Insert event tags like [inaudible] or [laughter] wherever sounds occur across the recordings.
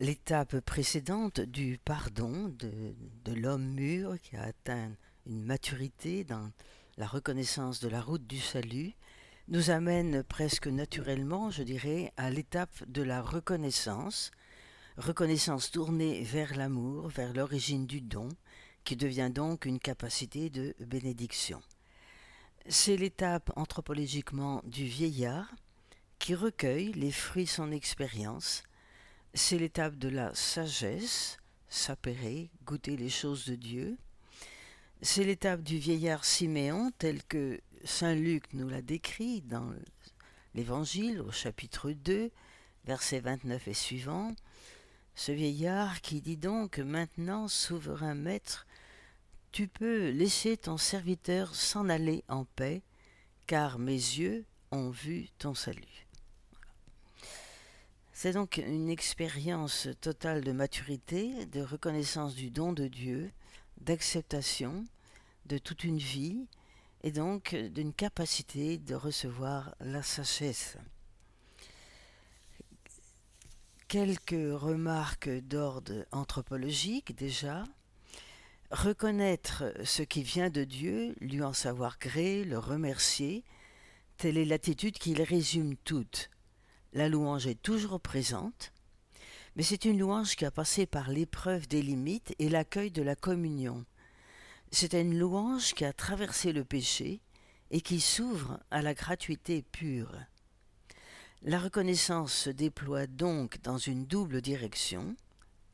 l'étape précédente du pardon de, de l'homme mûr qui a atteint une maturité dans la reconnaissance de la route du salut nous amène presque naturellement, je dirais, à l'étape de la reconnaissance, reconnaissance tournée vers l'amour, vers l'origine du don, qui devient donc une capacité de bénédiction. C'est l'étape anthropologiquement du vieillard qui recueille les fruits de son expérience. C'est l'étape de la sagesse, s'appairer, goûter les choses de Dieu. C'est l'étape du vieillard Siméon tel que Saint Luc nous l'a décrit dans l'Évangile au chapitre 2, versets 29 et suivants. Ce vieillard qui dit donc Maintenant, souverain maître, tu peux laisser ton serviteur s'en aller en paix, car mes yeux ont vu ton salut. C'est donc une expérience totale de maturité, de reconnaissance du don de Dieu, d'acceptation de toute une vie, et donc d'une capacité de recevoir la sagesse. Quelques remarques d'ordre anthropologique déjà. Reconnaître ce qui vient de Dieu, lui en savoir gré, le remercier, telle est l'attitude qu'il résume toute. La louange est toujours présente, mais c'est une louange qui a passé par l'épreuve des limites et l'accueil de la communion. C'est une louange qui a traversé le péché et qui s'ouvre à la gratuité pure. La reconnaissance se déploie donc dans une double direction,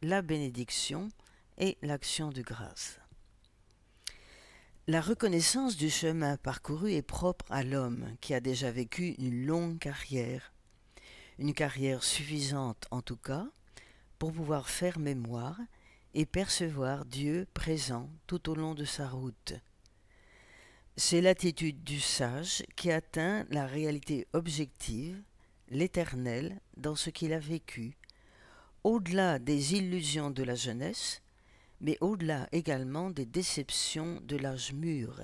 la bénédiction et l'action de grâce. La reconnaissance du chemin parcouru est propre à l'homme qui a déjà vécu une longue carrière, une carrière suffisante en tout cas, pour pouvoir faire mémoire et percevoir Dieu présent tout au long de sa route. C'est l'attitude du sage qui atteint la réalité objective, l'éternel, dans ce qu'il a vécu, au-delà des illusions de la jeunesse, mais au-delà également des déceptions de l'âge mûr.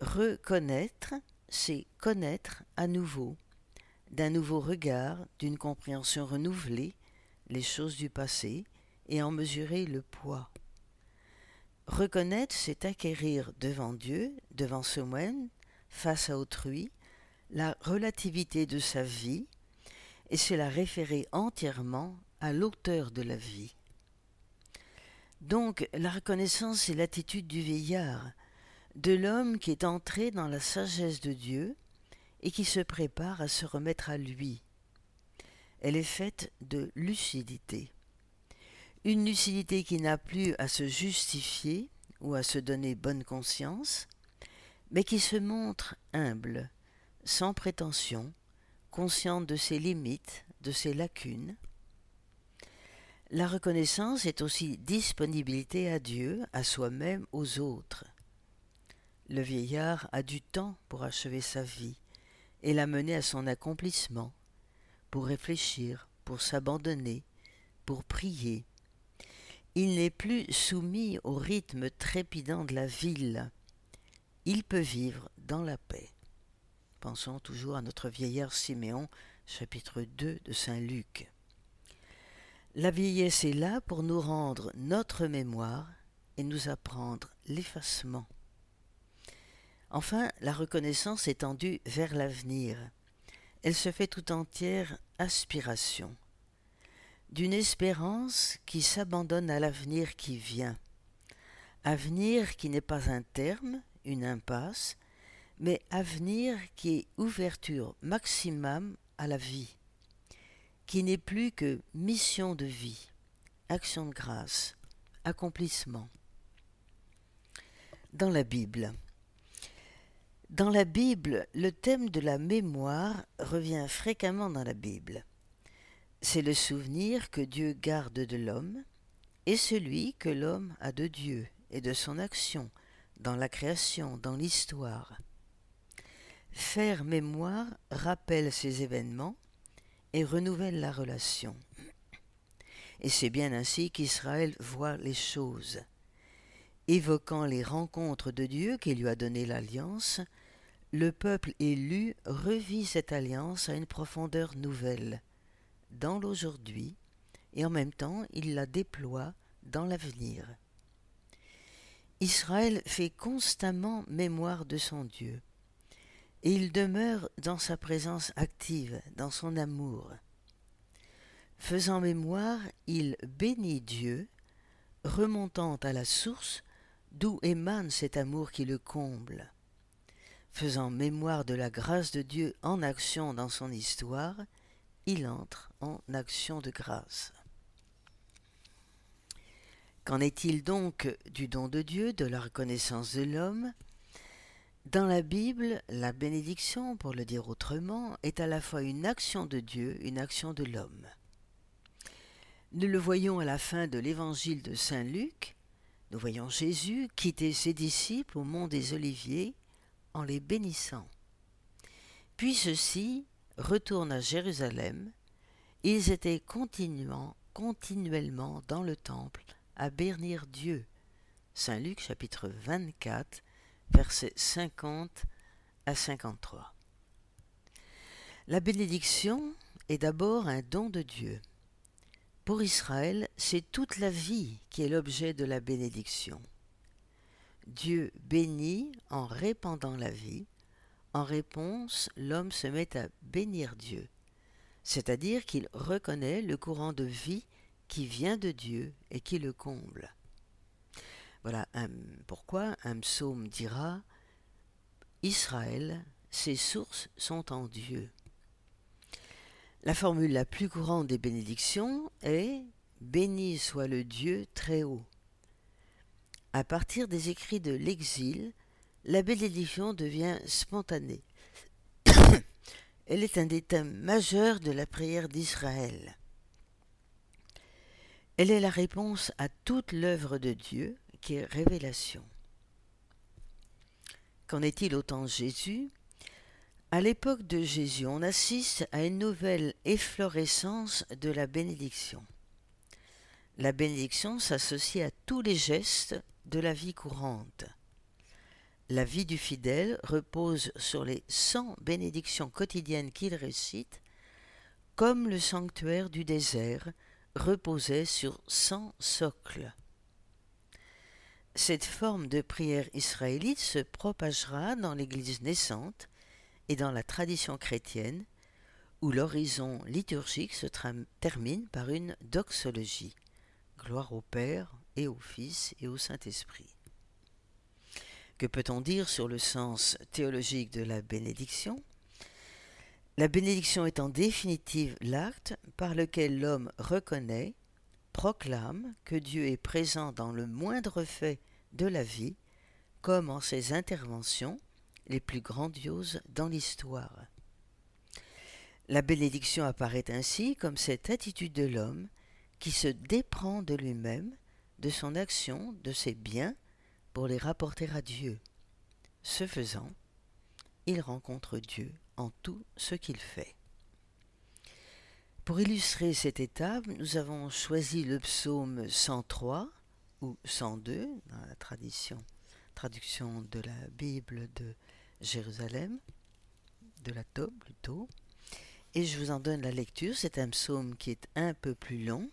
Reconnaître, c'est connaître à nouveau, d'un nouveau regard, d'une compréhension renouvelée, les choses du passé, et en mesurer le poids. Reconnaître, c'est acquérir devant Dieu, devant soi-même, face à autrui, la relativité de sa vie, et c'est la référer entièrement à l'auteur de la vie. Donc la reconnaissance est l'attitude du vieillard, de l'homme qui est entré dans la sagesse de Dieu et qui se prépare à se remettre à lui. Elle est faite de lucidité. Une lucidité qui n'a plus à se justifier ou à se donner bonne conscience, mais qui se montre humble, sans prétention, consciente de ses limites, de ses lacunes. La reconnaissance est aussi disponibilité à Dieu, à soi-même, aux autres. Le vieillard a du temps pour achever sa vie et la mener à son accomplissement, pour réfléchir, pour s'abandonner, pour prier, il n'est plus soumis au rythme trépidant de la ville. Il peut vivre dans la paix. Pensons toujours à notre vieillard Siméon, chapitre 2 de Saint Luc. La vieillesse est là pour nous rendre notre mémoire et nous apprendre l'effacement. Enfin, la reconnaissance est tendue vers l'avenir. Elle se fait tout entière aspiration d'une espérance qui s'abandonne à l'avenir qui vient. Avenir qui n'est pas un terme, une impasse, mais avenir qui est ouverture maximum à la vie, qui n'est plus que mission de vie, action de grâce, accomplissement. Dans la Bible. Dans la Bible, le thème de la mémoire revient fréquemment dans la Bible. C'est le souvenir que Dieu garde de l'homme et celui que l'homme a de Dieu et de son action dans la création, dans l'histoire. Faire mémoire rappelle ces événements et renouvelle la relation. Et c'est bien ainsi qu'Israël voit les choses. Évoquant les rencontres de Dieu qui lui a donné l'alliance, le peuple élu revit cette alliance à une profondeur nouvelle – dans l'aujourd'hui et en même temps il la déploie dans l'avenir. Israël fait constamment mémoire de son Dieu et il demeure dans sa présence active, dans son amour. Faisant mémoire, il bénit Dieu, remontant à la source d'où émane cet amour qui le comble. Faisant mémoire de la grâce de Dieu en action dans son histoire, il entre en action de grâce. Qu'en est-il donc du don de Dieu, de la reconnaissance de l'homme? Dans la Bible, la bénédiction, pour le dire autrement, est à la fois une action de Dieu, une action de l'homme. Nous le voyons à la fin de l'évangile de Saint Luc, nous voyons Jésus quitter ses disciples au mont des Oliviers en les bénissant. Puis ceux-ci retournent à Jérusalem, ils étaient continuellement, continuellement dans le temple à bénir Dieu. Saint Luc chapitre 24, versets 50 à 53. La bénédiction est d'abord un don de Dieu. Pour Israël, c'est toute la vie qui est l'objet de la bénédiction. Dieu bénit en répandant la vie. En réponse, l'homme se met à bénir Dieu, c'est-à-dire qu'il reconnaît le courant de vie qui vient de Dieu et qui le comble. Voilà pourquoi un psaume dira Israël, ses sources sont en Dieu. La formule la plus courante des bénédictions est Béni soit le Dieu très haut. À partir des écrits de l'exil, la bénédiction devient spontanée. [coughs] Elle est un des thèmes majeurs de la prière d'Israël. Elle est la réponse à toute l'œuvre de Dieu qui est révélation. Qu'en est-il au temps de Jésus? À l'époque de Jésus, on assiste à une nouvelle efflorescence de la bénédiction. La bénédiction s'associe à tous les gestes de la vie courante. La vie du fidèle repose sur les cent bénédictions quotidiennes qu'il récite, comme le sanctuaire du désert reposait sur cent socles. Cette forme de prière israélite se propagera dans l'Église naissante et dans la tradition chrétienne, où l'horizon liturgique se termine par une doxologie. Gloire au Père et au Fils et au Saint-Esprit. Que peut-on dire sur le sens théologique de la bénédiction? La bénédiction est en définitive l'acte par lequel l'homme reconnaît, proclame que Dieu est présent dans le moindre fait de la vie, comme en ses interventions les plus grandioses dans l'histoire. La bénédiction apparaît ainsi comme cette attitude de l'homme qui se déprend de lui-même, de son action, de ses biens, pour les rapporter à Dieu. Ce faisant, il rencontre Dieu en tout ce qu'il fait. Pour illustrer cette étape, nous avons choisi le psaume 103 ou 102 dans la traduction de la Bible de Jérusalem, de la Tob plutôt. Et je vous en donne la lecture. C'est un psaume qui est un peu plus long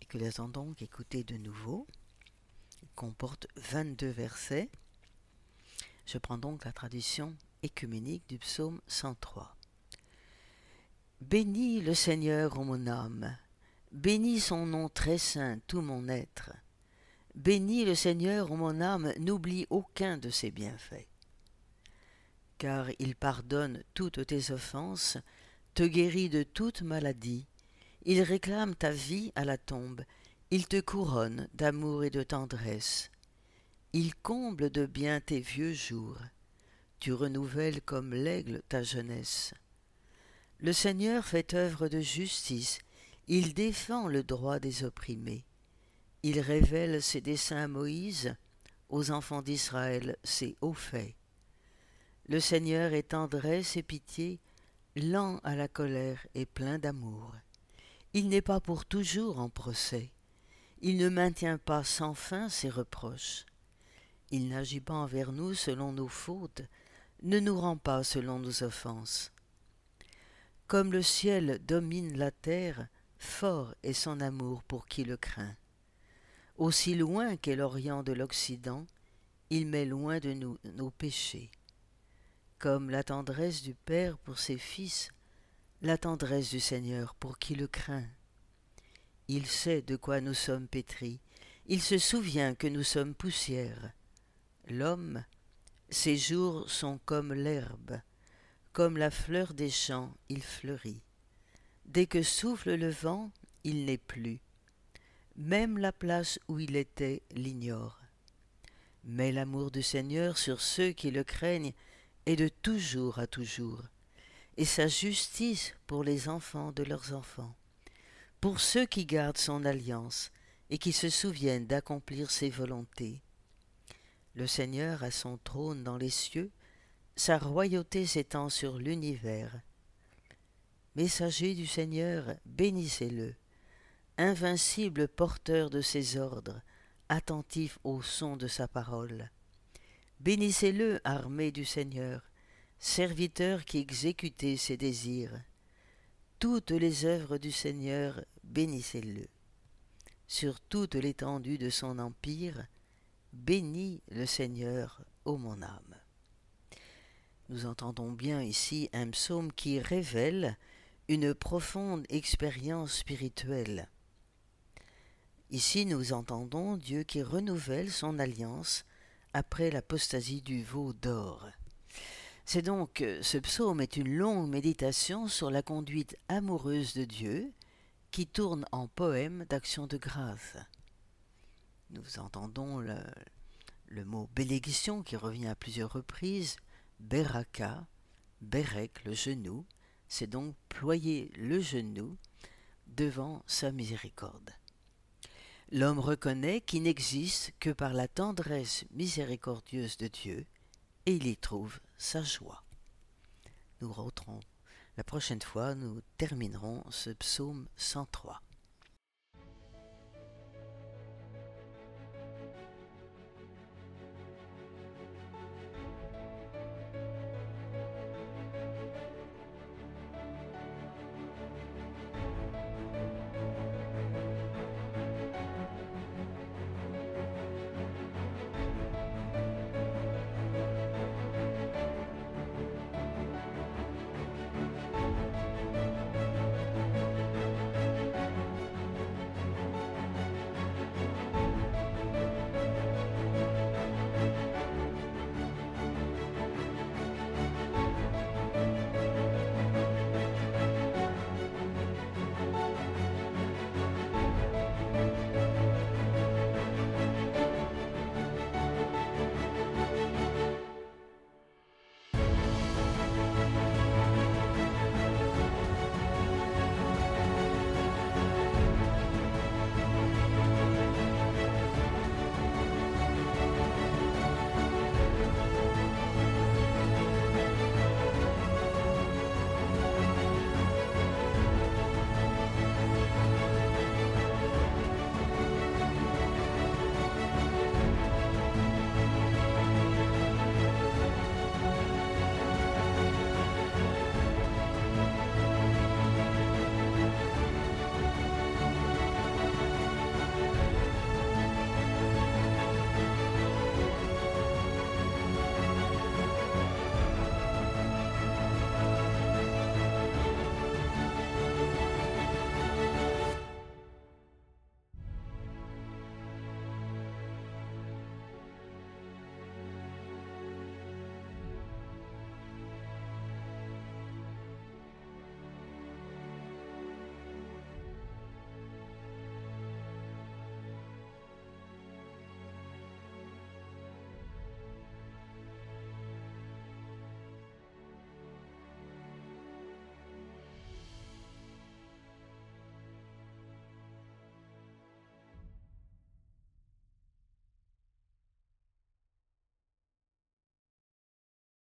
et que allons donc écouter de nouveau. Il comporte 22 versets. Je prends donc la tradition écuménique du psaume 103. Bénis le Seigneur, ô mon âme, bénis son nom très saint, tout mon être. Bénis le Seigneur, ô mon âme, n'oublie aucun de ses bienfaits. Car il pardonne toutes tes offenses, te guérit de toute maladie, il réclame ta vie à la tombe, il te couronne d'amour et de tendresse. Il comble de bien tes vieux jours tu renouvelles comme l'aigle ta jeunesse. Le Seigneur fait œuvre de justice, il défend le droit des opprimés. Il révèle ses desseins à Moïse, aux enfants d'Israël ses hauts faits. Le Seigneur est tendresse et pitié, lent à la colère et plein d'amour. Il n'est pas pour toujours en procès. Il ne maintient pas sans fin ses reproches. Il n'agit pas envers nous selon nos fautes, ne nous rend pas selon nos offenses. Comme le ciel domine la terre, fort est son amour pour qui le craint. Aussi loin qu'est l'Orient de l'Occident, il met loin de nous nos péchés. Comme la tendresse du Père pour ses fils, la tendresse du Seigneur pour qui le craint. Il sait de quoi nous sommes pétris, il se souvient que nous sommes poussière. L'homme, ses jours sont comme l'herbe, comme la fleur des champs, il fleurit. Dès que souffle le vent, il n'est plus. Même la place où il était l'ignore. Mais l'amour du Seigneur sur ceux qui le craignent est de toujours à toujours, et sa justice pour les enfants de leurs enfants, pour ceux qui gardent son alliance et qui se souviennent d'accomplir ses volontés. Le Seigneur a son trône dans les cieux, sa royauté s'étend sur l'univers. Messager du Seigneur, bénissez-le, invincible porteur de ses ordres, attentif au son de sa parole. Bénissez-le, armée du Seigneur, serviteur qui exécutez ses désirs. Toutes les œuvres du Seigneur, bénissez-le. Sur toute l'étendue de son empire, bénis le Seigneur, ô mon âme. Nous entendons bien ici un psaume qui révèle une profonde expérience spirituelle. Ici nous entendons Dieu qui renouvelle son alliance après l'apostasie du veau d'or. C'est donc euh, ce psaume est une longue méditation sur la conduite amoureuse de Dieu qui tourne en poème d'action de grâce. Nous entendons le, mot bénédiction qui revient à plusieurs reprises, beraka, berek, le genou, c'est donc ployer le genou devant sa miséricorde. L'homme reconnaît qu'il n'existe que par la tendresse miséricordieuse de Dieu, et il y trouve sa joie. Nous rentrons. La prochaine fois, nous terminerons ce psaume 103.